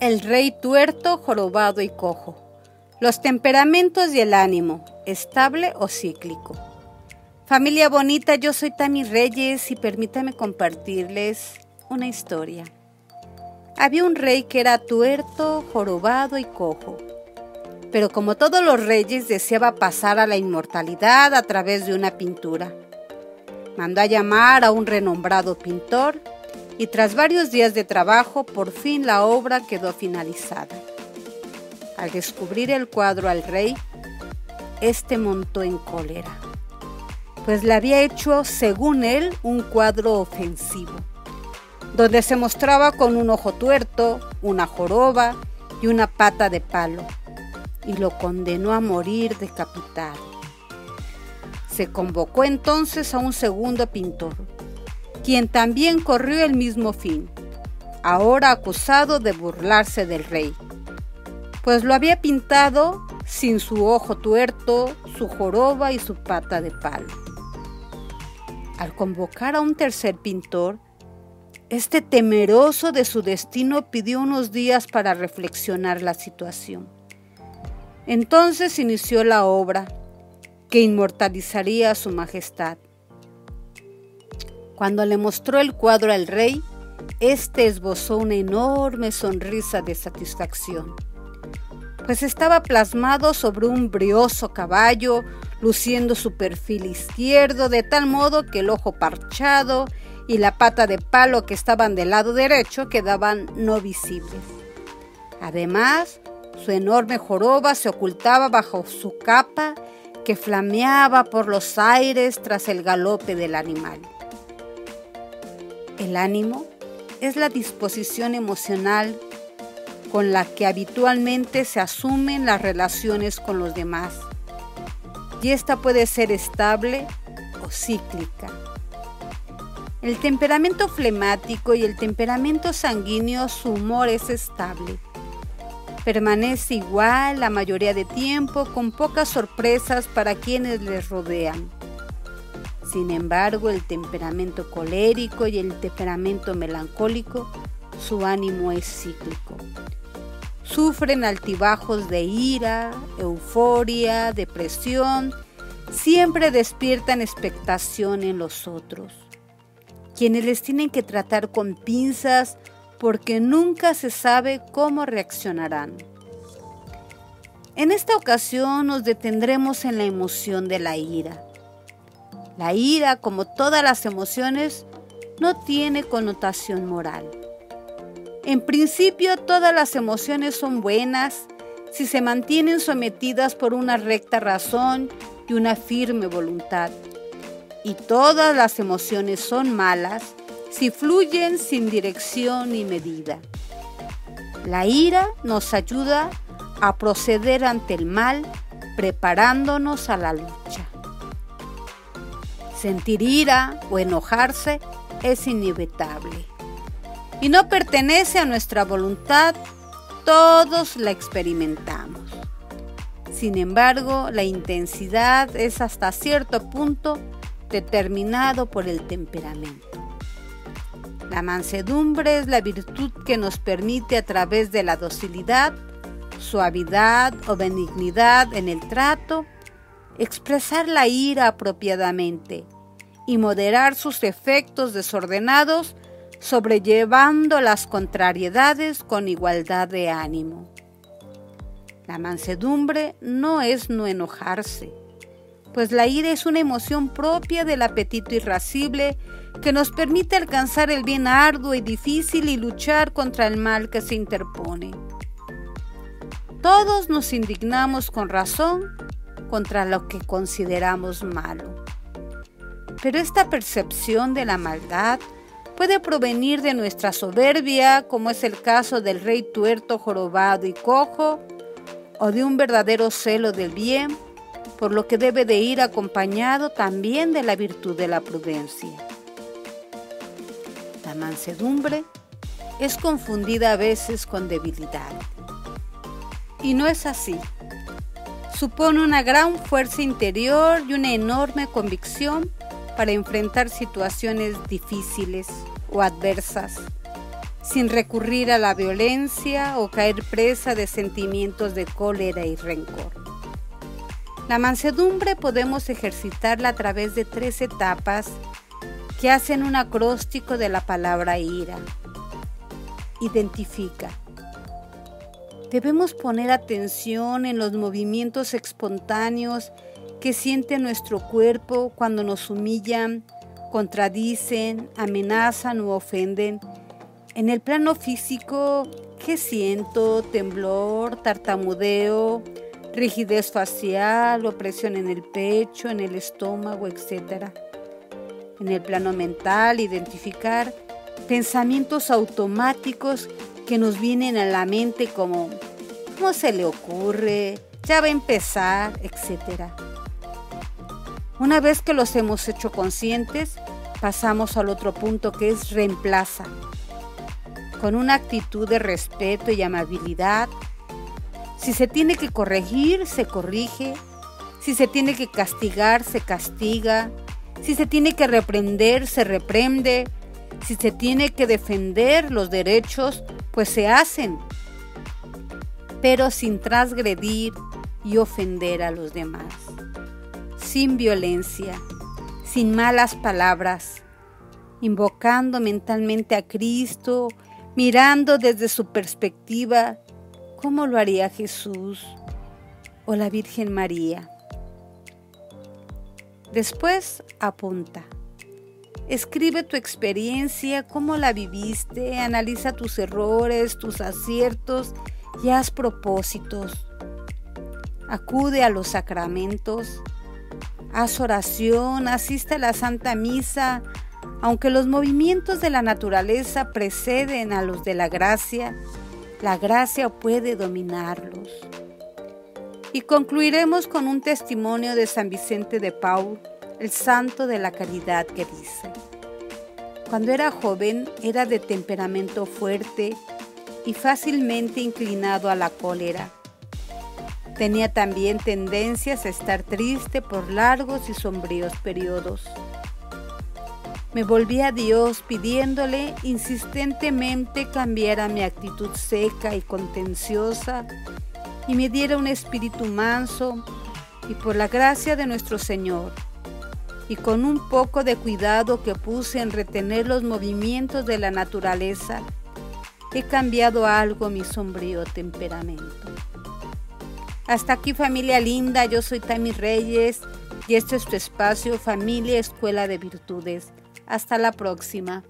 El rey tuerto, jorobado y cojo. Los temperamentos y el ánimo, estable o cíclico. Familia bonita, yo soy Tami Reyes y permítame compartirles una historia. Había un rey que era tuerto, jorobado y cojo, pero como todos los reyes deseaba pasar a la inmortalidad a través de una pintura. Mandó a llamar a un renombrado pintor y tras varios días de trabajo por fin la obra quedó finalizada. Al descubrir el cuadro al rey, este montó en cólera, pues le había hecho, según él, un cuadro ofensivo, donde se mostraba con un ojo tuerto, una joroba y una pata de palo, y lo condenó a morir decapitado. Se convocó entonces a un segundo pintor, quien también corrió el mismo fin, ahora acusado de burlarse del rey, pues lo había pintado sin su ojo tuerto, su joroba y su pata de palo. Al convocar a un tercer pintor, este temeroso de su destino pidió unos días para reflexionar la situación. Entonces inició la obra que inmortalizaría a su majestad. Cuando le mostró el cuadro al rey, éste esbozó una enorme sonrisa de satisfacción, pues estaba plasmado sobre un brioso caballo, luciendo su perfil izquierdo de tal modo que el ojo parchado y la pata de palo que estaban del lado derecho quedaban no visibles. Además, su enorme joroba se ocultaba bajo su capa que flameaba por los aires tras el galope del animal. El ánimo es la disposición emocional con la que habitualmente se asumen las relaciones con los demás. Y esta puede ser estable o cíclica. El temperamento flemático y el temperamento sanguíneo, su humor es estable. Permanece igual la mayoría de tiempo con pocas sorpresas para quienes les rodean. Sin embargo, el temperamento colérico y el temperamento melancólico, su ánimo es cíclico. Sufren altibajos de ira, euforia, depresión, siempre despiertan expectación en los otros, quienes les tienen que tratar con pinzas porque nunca se sabe cómo reaccionarán. En esta ocasión nos detendremos en la emoción de la ira la ira, como todas las emociones, no tiene connotación moral. En principio, todas las emociones son buenas si se mantienen sometidas por una recta razón y una firme voluntad. Y todas las emociones son malas si fluyen sin dirección ni medida. La ira nos ayuda a proceder ante el mal preparándonos a la lucha. Sentir ira o enojarse es inevitable y no pertenece a nuestra voluntad, todos la experimentamos. Sin embargo, la intensidad es hasta cierto punto determinado por el temperamento. La mansedumbre es la virtud que nos permite a través de la docilidad, suavidad o benignidad en el trato, expresar la ira apropiadamente y moderar sus efectos desordenados, sobrellevando las contrariedades con igualdad de ánimo. La mansedumbre no es no enojarse, pues la ira es una emoción propia del apetito irascible que nos permite alcanzar el bien arduo y difícil y luchar contra el mal que se interpone. Todos nos indignamos con razón contra lo que consideramos malo. Pero esta percepción de la maldad puede provenir de nuestra soberbia, como es el caso del rey tuerto, jorobado y cojo, o de un verdadero celo del bien, por lo que debe de ir acompañado también de la virtud de la prudencia. La mansedumbre es confundida a veces con debilidad. Y no es así. Supone una gran fuerza interior y una enorme convicción para enfrentar situaciones difíciles o adversas. sin recurrir a la violencia o caer presa de sentimientos de cólera y rencor. La mansedumbre podemos ejercitarla a través de tres etapas que hacen un acróstico de la palabra ira. Identifica. Debemos poner atención en los movimientos espontáneos que siente nuestro cuerpo cuando nos humillan, contradicen, amenazan o ofenden en el plano físico, ¿qué siento? Temblor, tartamudeo, rigidez facial, opresión en el pecho, en el estómago, etc. En el plano mental, identificar pensamientos automáticos que nos vienen a la mente como ¿cómo se le ocurre? Ya va a empezar, etc. Una vez que los hemos hecho conscientes, pasamos al otro punto que es reemplaza con una actitud de respeto y amabilidad. Si se tiene que corregir, se corrige. Si se tiene que castigar, se castiga. Si se tiene que reprender, se reprende. Si se tiene que defender los derechos, pues se hacen. Pero sin transgredir y ofender a los demás. Sin violencia, sin malas palabras, invocando mentalmente a Cristo mirando desde su perspectiva cómo lo haría Jesús o la Virgen María. Después apunta. Escribe tu experiencia, cómo la viviste, analiza tus errores, tus aciertos y haz propósitos. Acude a los sacramentos, haz oración, asiste a la Santa Misa, aunque los movimientos de la naturaleza preceden a los de la gracia, la gracia puede dominarlos. Y concluiremos con un testimonio de San Vicente de Paul, el santo de la caridad que dice, cuando era joven era de temperamento fuerte y fácilmente inclinado a la cólera. Tenía también tendencias a estar triste por largos y sombríos periodos. Me volví a Dios pidiéndole insistentemente cambiara mi actitud seca y contenciosa y me diera un espíritu manso y por la gracia de nuestro Señor y con un poco de cuidado que puse en retener los movimientos de la naturaleza, he cambiado algo mi sombrío temperamento. Hasta aquí familia linda, yo soy Tami Reyes y este es tu espacio Familia Escuela de Virtudes. Hasta la próxima.